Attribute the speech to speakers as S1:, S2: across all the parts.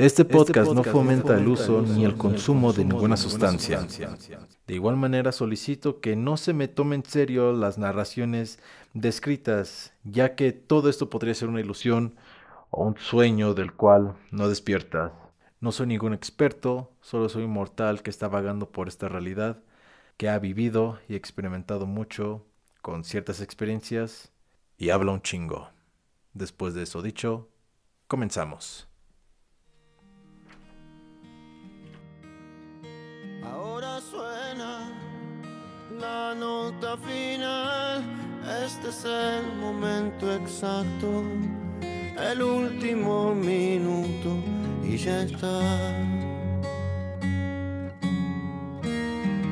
S1: Este podcast, no, fomenta el uso ni el consumo de ninguna sustancia. De igual manera solicito que no se me tomen en serio las narraciones descritas, ya que todo esto podría ser una ilusión o un sueño del cual no despiertas. No soy ningún experto, solo soy un mortal que está vagando por esta realidad, que ha vivido y experimentado mucho con ciertas experiencias y habla un chingo. Después de eso dicho, comenzamos.
S2: La nota final. Este es el momento exacto, el último minuto y ya está.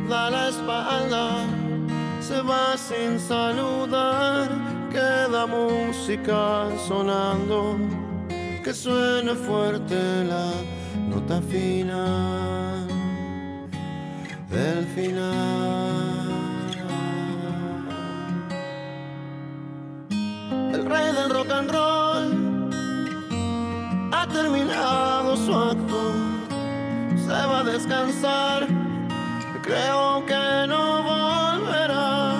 S2: Da la espalda, se va sin saludar, queda música sonando, que suene fuerte la nota final final. rey del rock and roll ha terminado su acto, se va a descansar, creo que no volverá.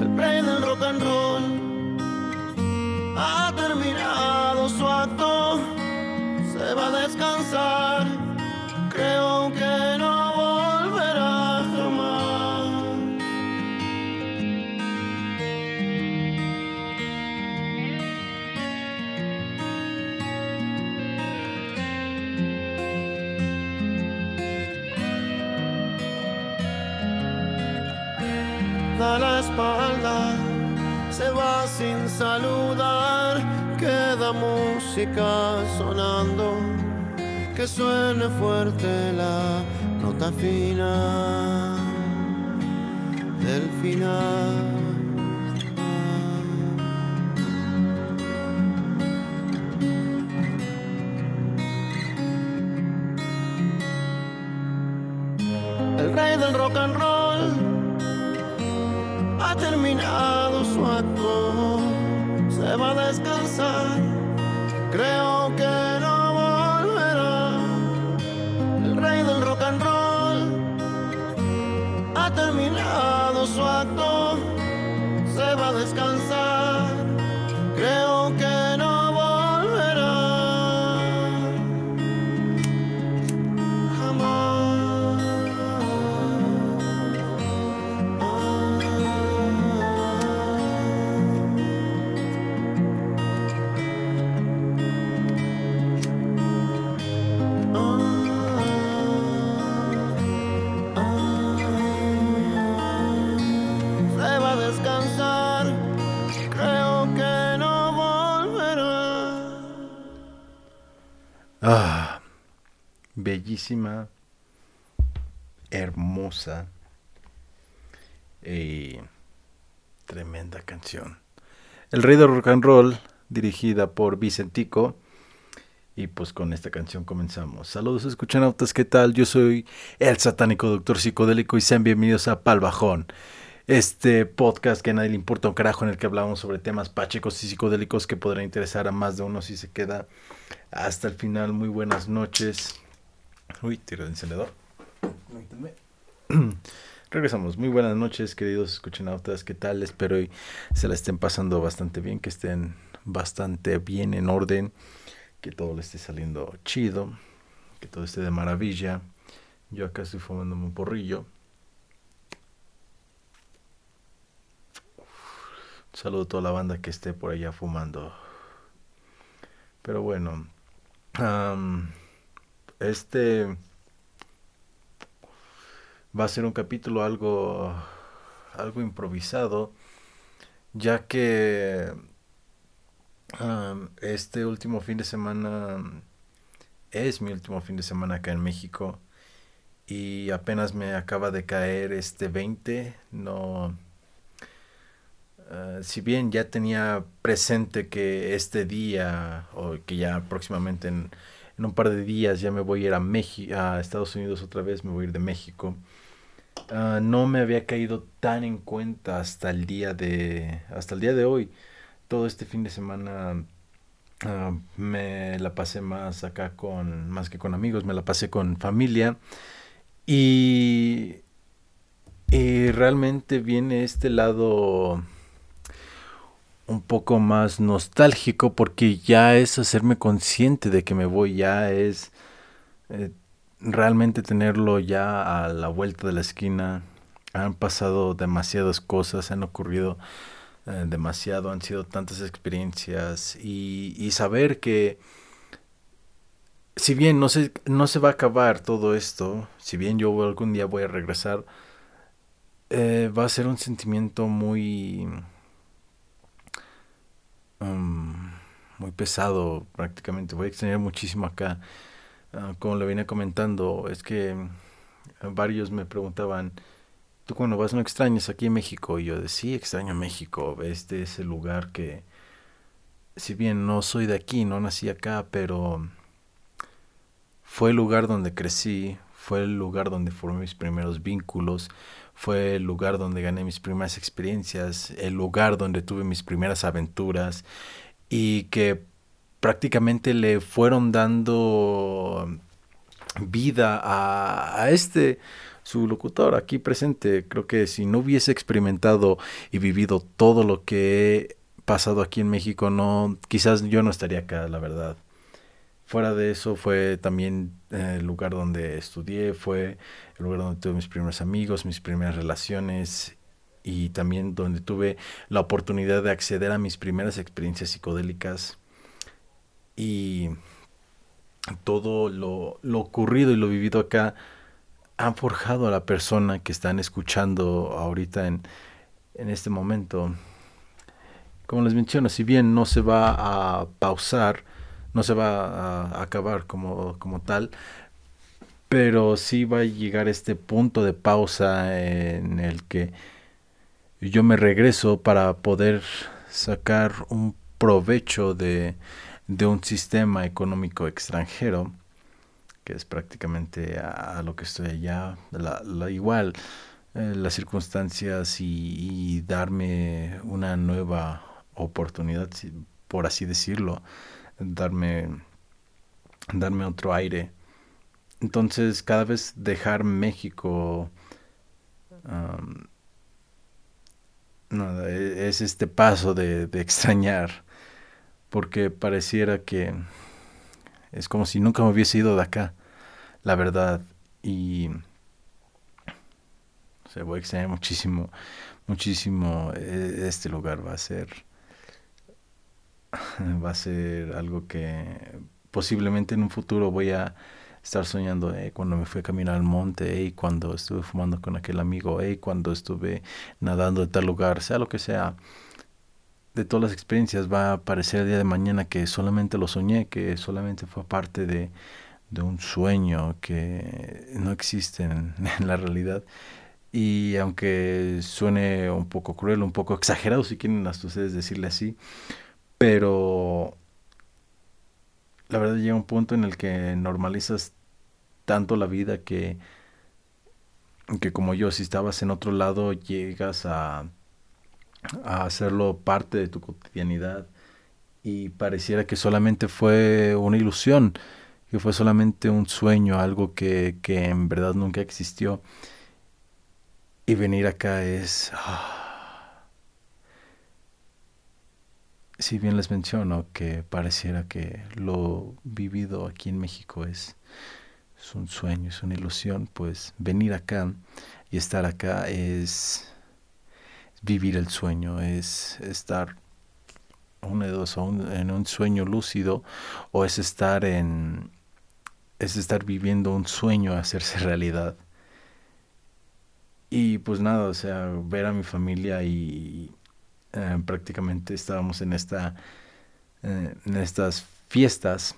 S2: El rey del rock and roll ha terminado su acto, se va a descansar, música sonando, que suene fuerte la nota fina del final. El rey del rock and roll terminado su acto, se va a descansar. Creo
S1: bellísima, hermosa y tremenda canción. El Rey de Rock and Roll, dirigida por Vicentico. Y pues con esta canción comenzamos. Saludos escuchanautas, ¿qué tal? Yo soy el satánico doctor psicodélico y sean bienvenidos a Palbajón. Este podcast que a nadie le importa un carajo en el que hablamos sobre temas pachecos y psicodélicos que podrán interesar a más de uno si se queda hasta el final. Muy buenas noches. Uy, tiro de encendedor. Regresamos. Muy buenas noches, queridos escuchenautas. ¿Qué tal? Espero y se la estén pasando bastante bien, que estén bastante bien en orden, que todo le esté saliendo chido, que todo esté de maravilla. Yo acá estoy fumándome un porrillo. saludo a toda la banda que esté por allá fumando. Pero bueno, este va a ser un capítulo algo, algo improvisado, ya que este último fin de semana es mi último fin de semana acá en México y apenas me acaba de caer este 20, no Ah, si bien ya tenía presente que este día, o que ya próximamente en, un par de días ya me voy a ir a, México, a Estados Unidos otra vez, me voy a ir de México, ah, no me había caído tan en cuenta hasta el día de, hasta el día de hoy. Todo este fin de semana Ah, me la pasé más acá con, más que con amigos, me la pasé con familia. Y, y realmente viene este lado un poco más nostálgico porque ya es hacerme consciente de que me voy, ya es eh, realmente tenerlo ya a la vuelta de la esquina. Han pasado demasiadas cosas, han ocurrido eh, demasiado, han sido tantas experiencias y, saber que si bien no se, no se va a acabar todo esto, si bien yo algún día voy a regresar, eh, va a ser un sentimiento muy um, muy pesado prácticamente. Voy a extrañar muchísimo acá. Ah, como lo vine comentando, es que varios me preguntaban, ¿tú cuando vas no extrañas aquí en México? Y yo decía, sí, extraño México. Este es el lugar que, si bien no soy de aquí, no nací acá, pero fue el lugar donde crecí, fue el lugar donde formé mis primeros vínculos, fue el lugar donde gané mis primeras experiencias, el lugar donde tuve mis primeras aventuras y que prácticamente le fueron dando vida a, a este su locutor aquí presente. Creo que si no hubiese experimentado y vivido todo lo que he pasado aquí en México, no, quizás yo no estaría acá, la verdad. Fuera de eso fue también el lugar donde estudié, fue el lugar donde tuve mis primeros amigos, mis primeras relaciones y también donde tuve la oportunidad de acceder a mis primeras experiencias psicodélicas y todo lo, lo ocurrido y lo vivido acá han forjado a la persona que están escuchando ahorita en, en este momento. Como les menciono, si bien no se va a pausar, no se va a acabar como, como tal, pero sí va a llegar este punto de pausa en el que yo me regreso para poder sacar un provecho de, de un sistema económico extranjero que es prácticamente a, lo que estoy allá, la, igual eh, las circunstancias y, darme una nueva oportunidad, por así decirlo, darme, darme otro aire. Entonces cada vez dejar México e, es este paso de, de extrañar, porque pareciera que es como si nunca me hubiese ido de acá, la verdad. Y se voy a extrañar muchísimo, muchísimo. E, este lugar va a ser, va a ser algo que posiblemente en un futuro voy a estar soñando eh, cuando me fui a caminar al monte, y cuando estuve fumando con aquel amigo, eh, cuando estuve nadando en tal lugar, sea lo que sea de todas las experiencias va a parecer el día de mañana que solamente lo soñé, que solamente fue parte de, un sueño que no existe en, la realidad. Y aunque suene un poco cruel, un poco exagerado, si quieren hasta ustedes decirle así, pero la verdad llega un punto en el que normalizas tanto la vida que, que como yo, si estabas en otro lado, llegas a hacerlo parte de tu cotidianidad y pareciera que solamente fue una ilusión, que fue solamente un sueño, algo que, que en verdad nunca existió. Y venir acá es... Ah, si bien les menciono que pareciera que lo vivido aquí en México es, un sueño, es una ilusión, pues venir acá y estar acá es vivir el sueño, es estar una de dos, en un sueño lúcido o es estar en es estar viviendo un sueño hacerse realidad. Y pues nada, o sea, ver a mi familia y eh, prácticamente estábamos en esta eh, en estas fiestas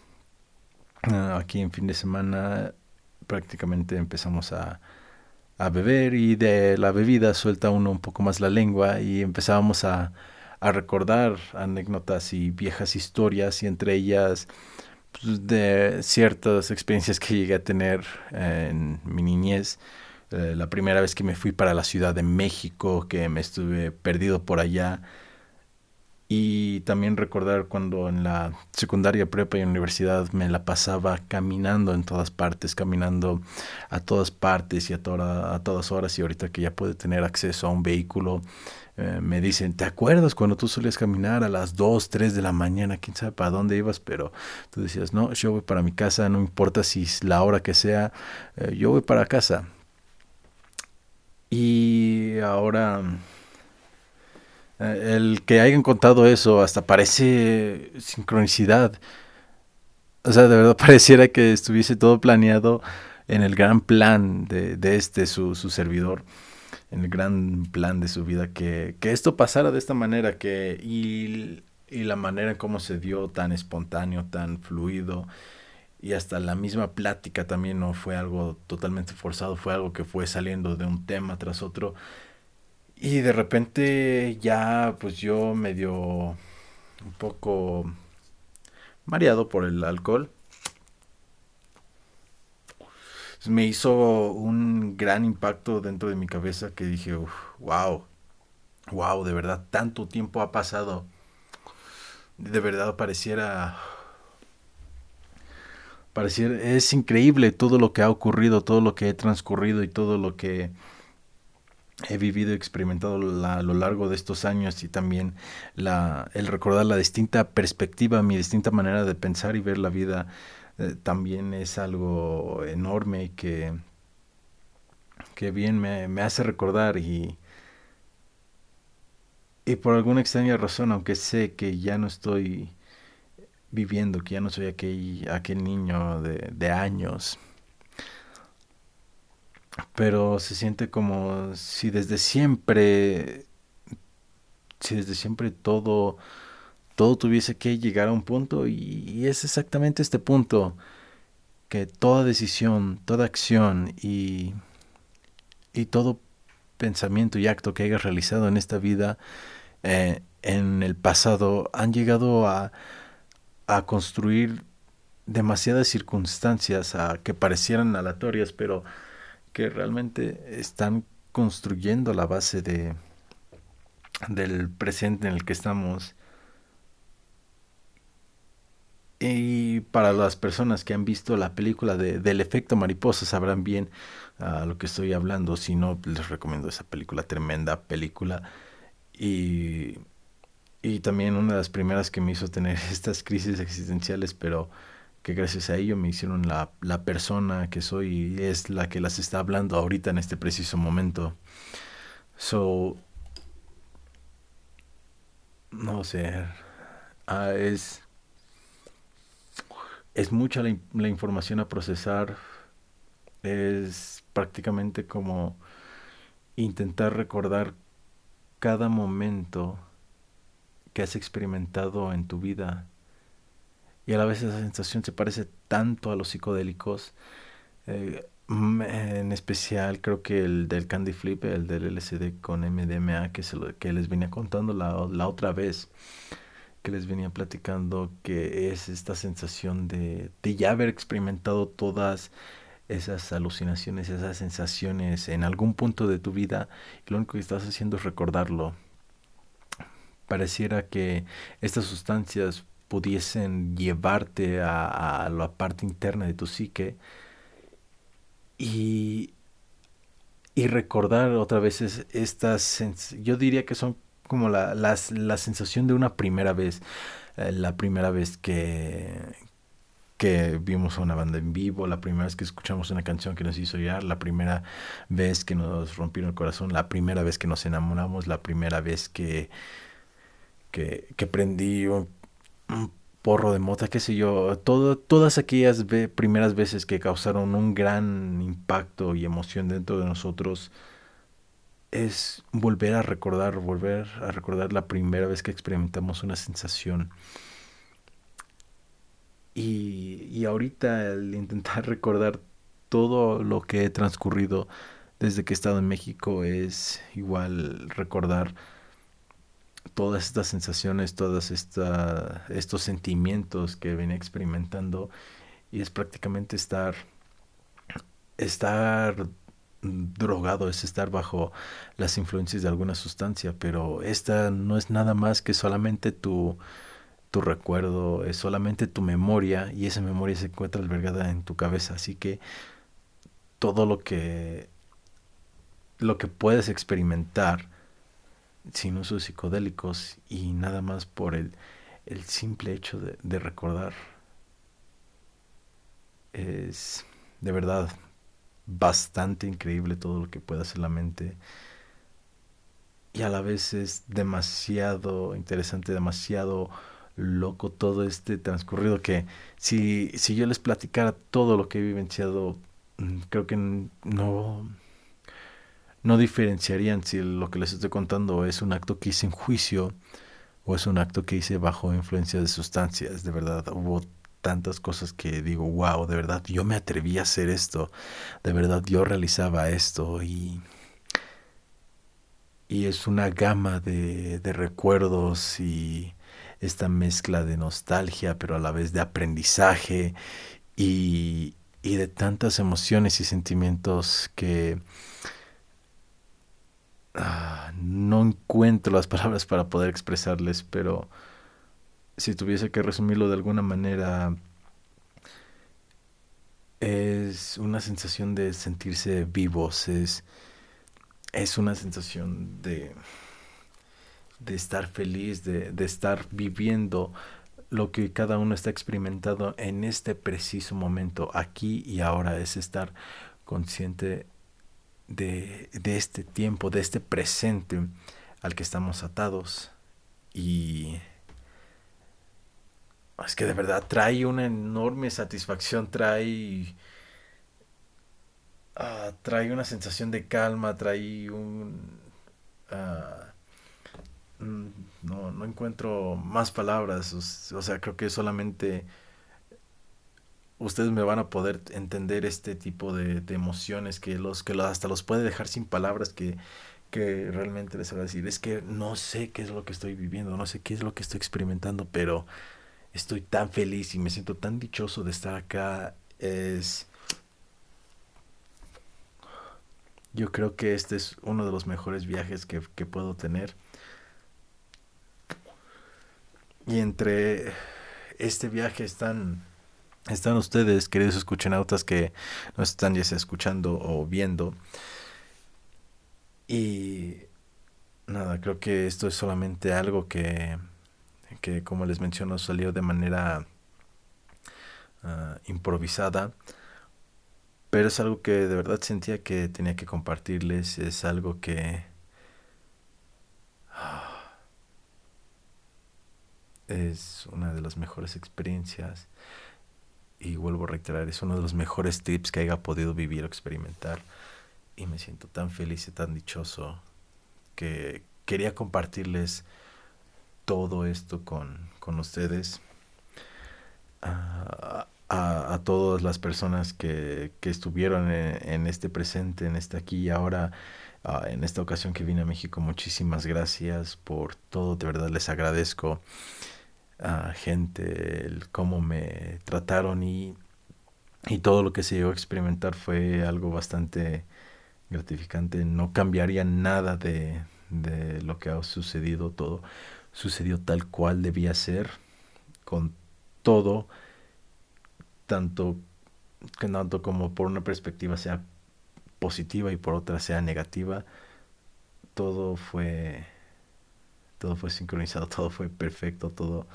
S1: eh, aquí en fin de semana prácticamente empezamos a a beber y de la bebida suelta uno un poco más la lengua y empezábamos a, a recordar anécdotas y viejas historias y entre ellas pues, de ciertas experiencias que llegué a tener en mi niñez. Eh, la primera vez que me fui para la Ciudad de México, que me estuve perdido por allá, Y también recordar cuando en la secundaria, prepa y universidad me la pasaba caminando en todas partes, caminando a todas partes y a, a todas horas. Y ahorita que ya puede tener acceso a un vehículo, eh, me dicen, ¿te acuerdas cuando tú solías caminar a las 2, 3 de la mañana? ¿Quién sabe para dónde ibas? Pero tú decías, no, yo voy para mi casa, no importa si es la hora que sea, eh, yo voy para casa. Y ahora eh, el que hayan contado eso hasta parece sincronicidad. O sea, de verdad pareciera que estuviese todo planeado en el gran plan de, de este, su, su, servidor, en el gran plan de su vida, que, que esto pasara de esta manera, que y, y, la manera en cómo se dio tan espontáneo, tan fluido, y hasta la misma plática también no fue algo totalmente forzado, fue algo que fue saliendo de un tema tras otro y de repente ya pues yo medio un poco mareado por el alcohol. Me hizo un gran impacto dentro de mi cabeza que dije, wow, wow, de verdad, tanto tiempo ha pasado. De verdad pareciera pareciera es increíble todo lo que ha ocurrido, todo lo que he transcurrido y todo lo que he vivido y experimentado a lo largo de estos años y también el recordar la distinta perspectiva, mi distinta manera de pensar y ver la vida eh, también es algo enorme que, que bien me, me, hace recordar y, y por alguna extraña razón, aunque sé que ya no estoy viviendo, que ya no soy aquel, aquel niño de, de años, pero se siente como si desde siempre, si desde siempre todo, todo tuviese que llegar a un punto y, es exactamente este punto que toda decisión, toda acción y, y todo pensamiento y acto que hayas realizado en esta vida, eh, en el pasado, han llegado a, a construir demasiadas circunstancias a que parecieran aleatorias, pero que realmente están construyendo la base de del presente en el que estamos. Y para las personas que han visto la película de, del efecto mariposa sabrán bien a lo que estoy hablando. Si no, les recomiendo esa película, tremenda película. Y, y también una de las primeras que me hizo tener estas crisis existenciales, pero que gracias a ello me hicieron la, la persona que soy y es la que las está hablando ahorita en este preciso momento. So, no sé, ah, es, es mucha la, la información a procesar, es prácticamente como intentar recordar cada momento que has experimentado en tu vida y a la vez esa sensación se parece tanto a los psicodélicos. Eh, en especial creo que el del Candy Flip, el del LSD con MDMA que, se lo, que les venía contando la, la otra vez, que les venía platicando, que es esta sensación de, de ya haber experimentado todas esas alucinaciones, esas sensaciones en algún punto de tu vida y lo único que estás haciendo es recordarlo. Pareciera que estas sustancias pudiesen llevarte a, la parte interna de tu psique y, y recordar otra vez estas, yo diría que son como la, las, la sensación de una primera vez, eh, la primera vez que, que vimos a una banda en vivo, la primera vez que escuchamos una canción que nos hizo llorar, la primera vez que nos rompieron el corazón, la primera vez que nos enamoramos, la primera vez que, que, prendí un porro de mota, qué sé yo, todas aquellas primeras veces que causaron un gran impacto y emoción dentro de nosotros, es volver a recordar, volver a recordar la primera vez que experimentamos una sensación. Y, y ahorita el intentar recordar todo lo que he transcurrido desde que he estado en México es igual recordar todas estas sensaciones, todos estos sentimientos que venía experimentando y es prácticamente estar, estar drogado, es estar bajo las influencias de alguna sustancia, pero esta no es nada más que solamente tu, tu recuerdo, es solamente tu memoria y esa memoria se encuentra albergada en tu cabeza, así que todo lo que lo que puedes experimentar sin usos psicodélicos y nada más por el, el simple hecho de, recordar es de verdad bastante increíble todo lo que puede hacer la mente y a la vez es demasiado interesante, demasiado loco todo este transcurrido que si, si yo les platicara todo lo que he vivenciado, mm, creo que no, no diferenciarían si lo que les estoy contando es un acto que hice en juicio o es un acto que hice bajo influencia de sustancias. De verdad, hubo tantas cosas que digo, wow, de verdad, yo me atreví a hacer esto, de verdad, yo realizaba esto y, y es una gama de, de recuerdos y esta mezcla de nostalgia, pero a la vez de aprendizaje y, y de tantas emociones y sentimientos que ah, no encuentro las palabras para poder expresarles, pero si tuviese que resumirlo de alguna manera, es una sensación de sentirse vivos, es, es una sensación de, de estar feliz, de, de estar viviendo lo que cada uno está experimentando en este preciso momento, aquí y ahora, es estar consciente de, de este tiempo, de este presente al que estamos atados y es que de verdad trae una enorme satisfacción, trae. Ah, trae una sensación de calma, trae un. Ah, mm, no, no encuentro más palabras. O, sea, creo que solamente ustedes me van a poder entender este tipo de, emociones que los que hasta los puede dejar sin palabras que, que realmente les va a decir. Es que no sé qué es lo que estoy viviendo, no sé qué es lo que estoy experimentando, pero estoy tan feliz y me siento tan dichoso de estar acá. Es. Yo creo que este es uno de los mejores viajes que, puedo tener. Y entre este viaje están, están ustedes, queridos escuchanautas, que nos están ya escuchando o viendo. Y nada, creo que esto es solamente algo que que como les menciono salió de manera ah, improvisada, pero es algo que de verdad sentía que tenía que compartirles, es algo que ah, es una de las mejores experiencias y vuelvo a reiterar, es uno de los mejores tips que haya podido vivir o experimentar y me siento tan feliz y tan dichoso que quería compartirles todo esto con, con ustedes, a, a, todas las personas que, que estuvieron en, este presente, en este aquí y ahora, en esta ocasión que vine a México. Muchísimas gracias por todo, de verdad les agradezco a gente, el cómo me trataron y, y todo lo que se llegó a experimentar fue algo bastante gratificante. No cambiaría nada de, de lo que ha sucedido todo sucedió tal cual debía ser, con todo, tanto, tanto como por una perspectiva sea positiva y por otra sea negativa, todo fue todo fue sincronizado, todo fue perfecto, todo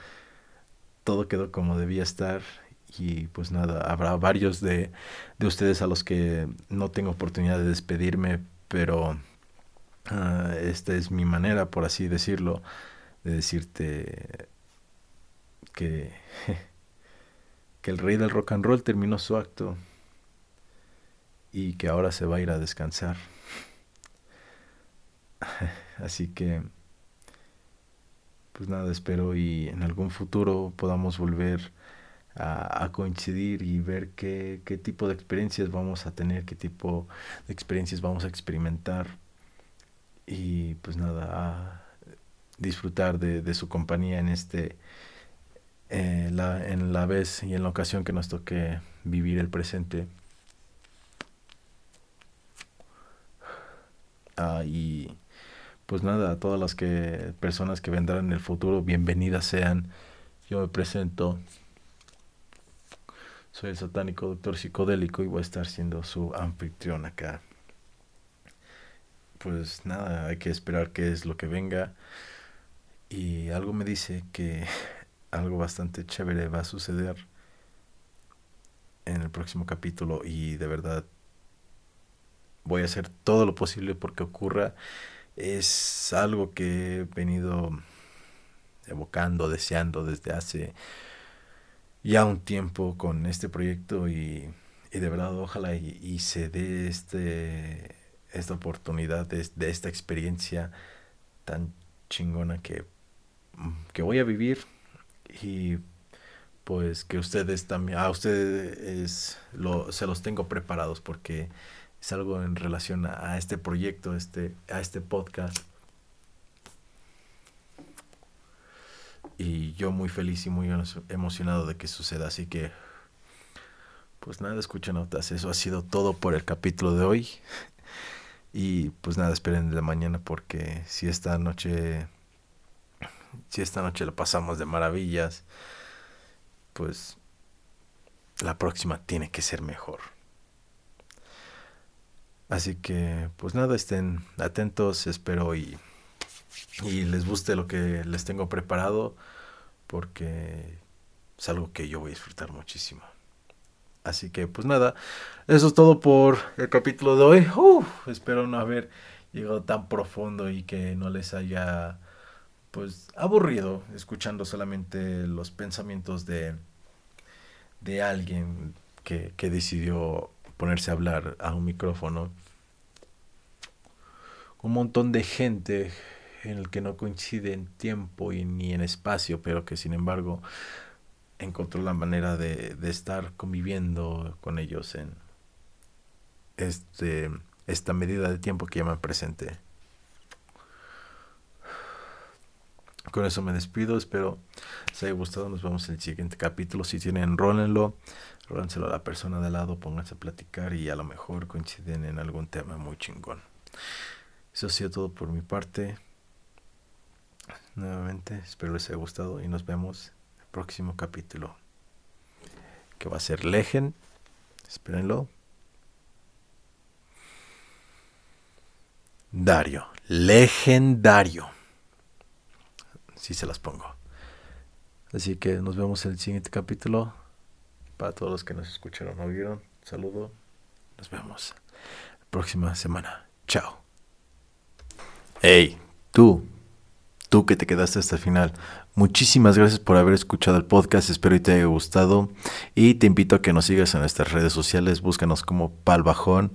S1: todo quedó como debía estar y pues nada, habrá varios de, de ustedes a los que no tengo oportunidad de despedirme, pero uh, esta es mi manera, por así decirlo, de decirte que, que el rey del rock and roll terminó su acto y que ahora se va a ir a descansar. Así que, pues nada, espero y en algún futuro podamos volver a, coincidir y ver qué, qué, tipo de experiencias vamos a tener, qué tipo de experiencias vamos a experimentar. Y pues nada, disfrutar de, su compañía en este eh, la, en la vez y en la ocasión que nos toque vivir el presente. Ah, y pues nada, a todas las que personas que vendrán en el futuro, bienvenidas sean. Yo me presento. Soy el satánico doctor psicodélico y voy a estar siendo su anfitrión acá. Pues nada, hay que esperar qué es lo que venga. Y algo me dice que algo bastante chévere va a suceder en el próximo capítulo y de verdad voy a hacer todo lo posible porque ocurra. Es algo que he venido evocando, deseando desde hace ya un tiempo con este proyecto y, y de verdad ojalá y, se dé este, esta oportunidad de, esta experiencia tan chingona que, que voy a vivir. Y pues que ustedes también, a ustedes se los tengo preparados porque es algo en relación a, este proyecto, este, a este podcast. Y yo muy feliz y muy emocionado de que suceda. Así que, pues nada, escuchen notas. Eso ha sido todo por el capítulo de hoy. Y pues nada, esperen de la mañana porque si esta noche, si esta noche la pasamos de maravillas, pues la próxima tiene que ser mejor. Así que, pues nada, estén atentos, espero y, y les guste lo que les tengo preparado, porque es algo que yo voy a disfrutar muchísimo. Así que, pues nada, eso es todo por el capítulo de hoy. espero no haber llegado tan profundo y que no les haya, pues, aburrido escuchando solamente los pensamientos de, de alguien que, que decidió ponerse a hablar a un micrófono. Un montón de gente en el que no coincide en tiempo y ni en espacio, pero que sin embargo encontró la manera de, de estar conviviendo con ellos en este, esta medida de tiempo que llaman presente. Con eso me despido, espero les haya gustado, nos vemos en el siguiente capítulo. Si tienen, rólenlo rólenselo a la persona de lado, pónganse a platicar y a lo mejor coinciden en algún tema muy chingón. Eso ha sido todo por mi parte. Nuevamente, espero les haya gustado y nos vemos en el próximo capítulo. Que va a ser Legend. Espérenlo. Dario. Legendario. Si se las pongo. Así que nos vemos en el siguiente capítulo. Para todos los que nos escucharon o vieron, saludo. Nos vemos la próxima semana. Chao. Hey, tú, tú que te quedaste hasta el final. Muchísimas gracias por haber escuchado el podcast, espero que te haya gustado y te invito a que nos sigas en nuestras redes sociales, búscanos como Palbajón,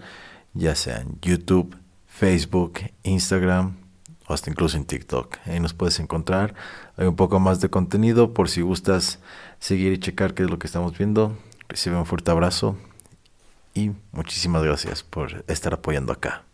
S1: ya sea en YouTube, Facebook, Instagram o hasta incluso en TikTok. Ahí nos puedes encontrar, hay un poco más de contenido por si gustas seguir y checar qué es lo que estamos viendo. Recibe un fuerte abrazo y muchísimas gracias por estar apoyando acá.